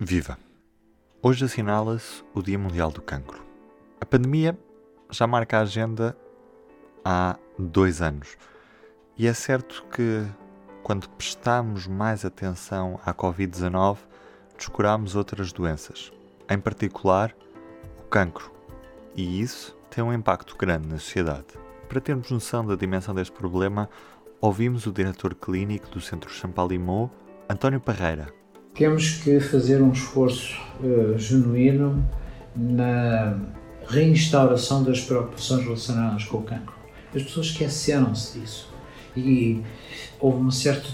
Viva! Hoje assinala-se o Dia Mundial do Cancro. A pandemia já marca a agenda há dois anos. E é certo que, quando prestamos mais atenção à Covid-19, descuramos outras doenças, em particular o cancro. E isso tem um impacto grande na sociedade. Para termos noção da dimensão deste problema, ouvimos o diretor clínico do Centro Champalimau, António Parreira, temos que fazer um esforço uh, genuíno na reinstauração das preocupações relacionadas com o cancro. As pessoas esqueceram-se disso e houve uma certa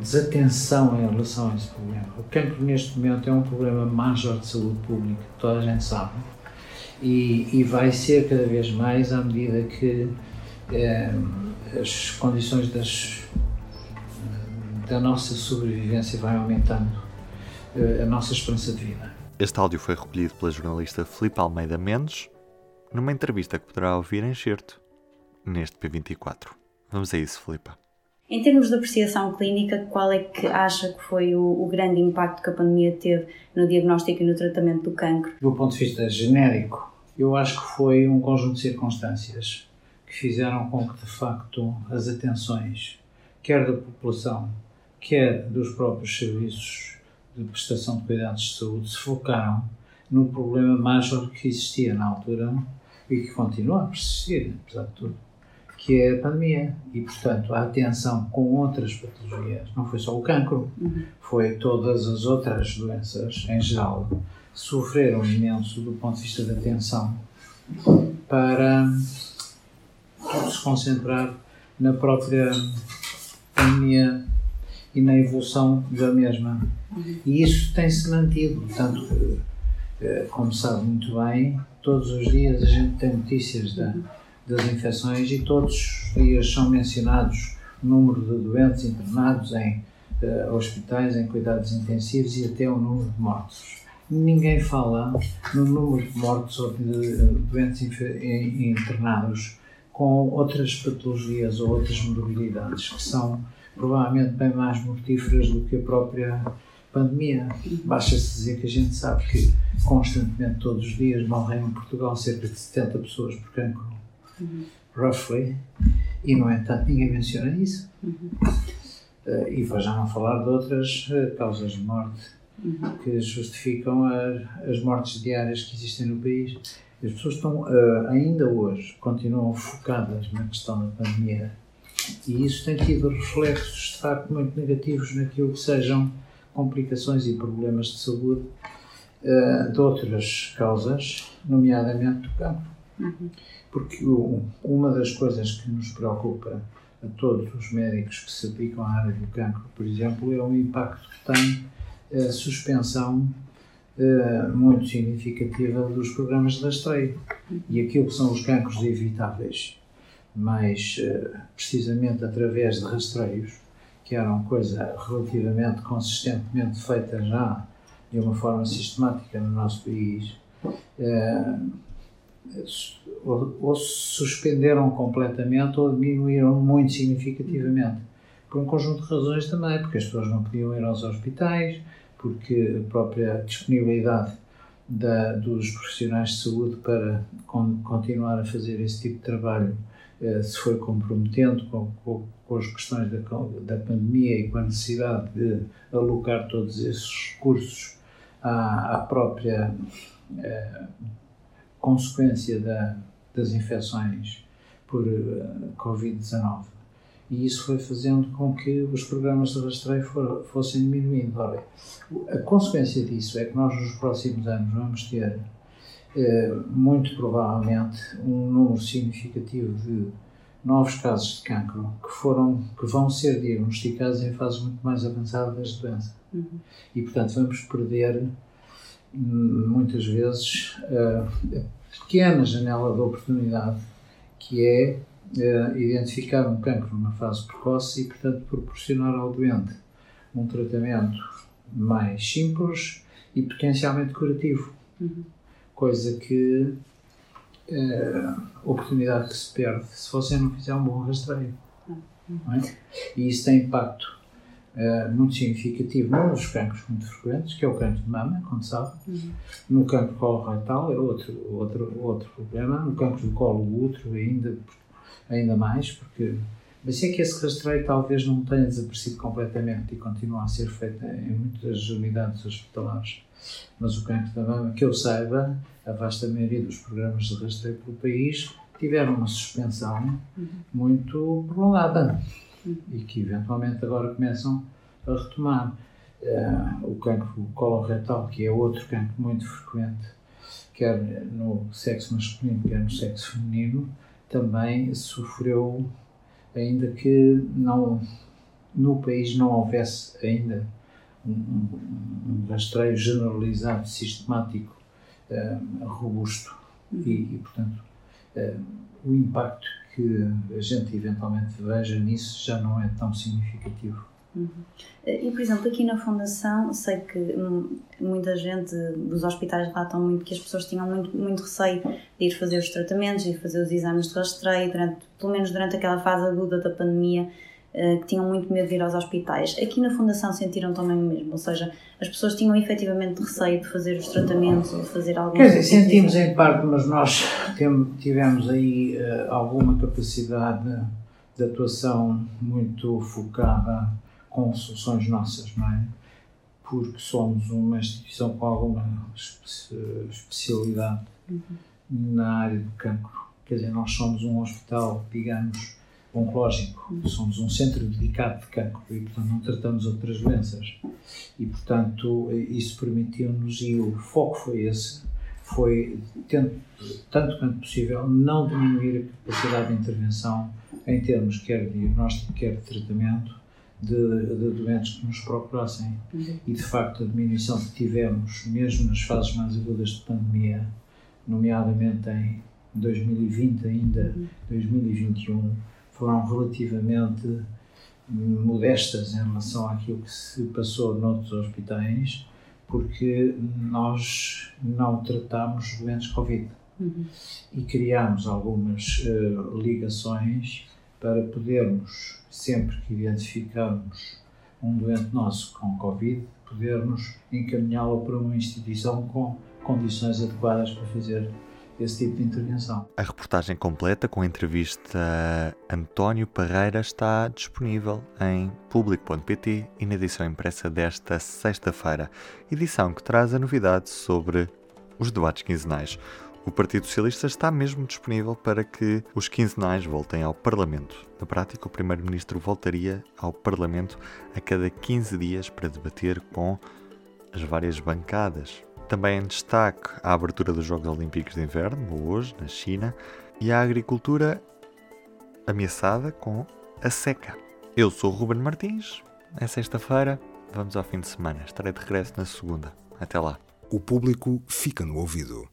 desatenção em relação a esse problema. O cancro, neste momento, é um problema major de saúde pública, toda a gente sabe, e, e vai ser cada vez mais à medida que eh, as condições das da nossa sobrevivência vai aumentando uh, a nossa esperança de vida. Este áudio foi recolhido pela jornalista Filipe Almeida Mendes numa entrevista que poderá ouvir em certo neste P24. Vamos a isso, Filipe. Em termos de apreciação clínica, qual é que acha que foi o, o, grande impacto que a pandemia teve no diagnóstico e no tratamento do cancro? Do ponto de vista genérico, eu acho que foi um conjunto de circunstâncias que fizeram com que, de facto, as atenções, quer da população, quer dos próprios serviços de prestação de cuidados de saúde, se focaram no problema major que existia na altura e que continua a persistir, apesar de tudo, que é a pandemia. E, portanto, a atenção com outras patologias, não foi só o cancro, uhum. foi todas as outras doenças em geral, sofreram imenso do ponto de vista da atenção para tudo se concentrar na própria pandemia e na evolução da mesma. E isso tem-se mantido, portanto, eh, como sabe muito bem, todos os dias a gente tem notícias da, das infecções e todos os dias são mencionados o número de doentes internados em uh, hospitais, em cuidados intensivos e até o número de mortos. Ninguém fala no número de mortos ou de doentes internados com outras patologias ou outras modalidades que são provavelmente bem mais mortíferas do que a própria pandemia. Basta-se dizer que a gente sabe que constantemente, todos os dias, morrem em Portugal cerca de 70 pessoas por cancro, uhum. roughly, e no entanto ninguém menciona isso. Uhum. Uh, e vou já não falar de outras uh, causas de morte uhum. que justificam a, as mortes diárias que existem no país. As pessoas estão, uh, ainda hoje, continuam focadas na questão da pandemia e isso tem tido reflexos, de facto, muito negativos naquilo que sejam complicações e problemas de saúde uh, de outras causas, nomeadamente do cancro. Uhum. Porque o, uma das coisas que nos preocupa a todos os médicos que se aplicam à área do cancro, por exemplo, é o impacto que tem a suspensão uh, muito significativa dos programas de rastreio e aquilo que são os cancros evitáveis mais eh, precisamente através de rastreios, que era uma coisa relativamente consistentemente feita já de uma forma sistemática no nosso país, eh, ou, suspenderam completamente ou diminuíram muito significativamente. Por um conjunto de razões também, porque as pessoas não podiam ir aos hospitais, porque a própria disponibilidade da, dos profissionais de saúde para con, continuar a fazer esse tipo de trabalho se foi comprometendo com, com, com as questões da, da pandemia e com a necessidade de alocar todos esses recursos à, à própria eh, consequência da, das infecções por uh, Covid-19. E isso foi fazendo com que os programas de rastreio for, fossem diminuindo. Ora, a consequência disso é que nós, nos próximos anos, vamos ter eh, muito provavelmente um número significativo de novos casos de cancro que foram que vão ser diagnosticados em fases muito mais avançadas da doença uhum. e portanto vamos perder hum, muitas vezes a pequena janela de oportunidade que é uh, identificar um cancro numa fase precoce e portanto proporcionar ao doente um tratamento mais simples e potencialmente curativo. Uhum coisa que uh, oportunidade que se perde se você não fizer um bom rastreio. É? E isso tem impacto uh, muito significativo num dos cancros muito frequentes, que é o cancro de mama, como sabe. Uhum. No cancro coloretal é outro, outro, outro problema. No cancro do colo útero ainda, ainda mais, porque mas é que esse rastreio talvez não tenha desaparecido completamente e continua a ser feito em muitas unidades hospitalares. Mas o cancro da mama, que eu saiba, a vasta maioria dos programas de rastreio pelo país tiveram uma suspensão uhum. muito prolongada uhum. e que eventualmente agora começam a retomar. Uh, o cancro coloretal, que é outro cancro muito frequente, quer no sexo masculino, quer no sexo feminino, também sofreu ainda que não, no país não houvesse ainda um, um rastreio generalizado, sistemático, uh, robusto e, e portanto, uh, o impacto que a gente eventualmente veja nisso já não é tão significativo. Uhum. E, por exemplo, aqui na Fundação, sei que hum, muita gente dos hospitais relatam muito que as pessoas tinham muito, muito receio de ir fazer os tratamentos e fazer os exames de rastreio, durante, pelo menos durante aquela fase aguda da pandemia, eh, que tinham muito medo de ir aos hospitais. Aqui na Fundação sentiram também o mesmo, ou seja, as pessoas tinham efetivamente receio de fazer os tratamentos ou de fazer algo. Quer dizer, sentimos em parte, mas nós tivemos aí uh, alguma capacidade de atuação muito focada com soluções nossas, não é? Porque somos uma instituição com alguma especialidade uhum. na área do cancro. Quer dizer, nós somos um hospital, digamos, oncológico. Uhum. Somos um centro dedicado de cancro e, portanto, não tratamos outras doenças. E, portanto, isso permitiu-nos, e o foco foi esse, foi, tanto quanto possível, não diminuir a capacidade de intervenção em termos quer de diagnóstico, quer de tratamento, de, de doentes que nos procurassem. Uhum. E de facto, a diminuição que tivemos, mesmo nas fases mais agudas de pandemia, nomeadamente em 2020 ainda, uhum. 2021, foram relativamente modestas em relação àquilo que se passou noutros hospitais, porque nós não tratámos doentes Covid. Uhum. E criámos algumas uh, ligações para podermos, sempre que identificarmos um doente nosso com Covid, podermos encaminhá-lo para uma instituição com condições adequadas para fazer esse tipo de intervenção. A reportagem completa com a entrevista a António Parreira está disponível em público.pt e na edição impressa desta sexta-feira, edição que traz a novidade sobre os debates quinzenais. O Partido Socialista está mesmo disponível para que os quinzenais voltem ao Parlamento. Na prática, o Primeiro-Ministro voltaria ao Parlamento a cada 15 dias para debater com as várias bancadas. Também em destaque a abertura dos Jogos Olímpicos de Inverno, hoje, na China, e a agricultura ameaçada com a seca. Eu sou o Ruben Martins, é sexta-feira, vamos ao fim de semana. Estarei de regresso na segunda. Até lá. O público fica no ouvido.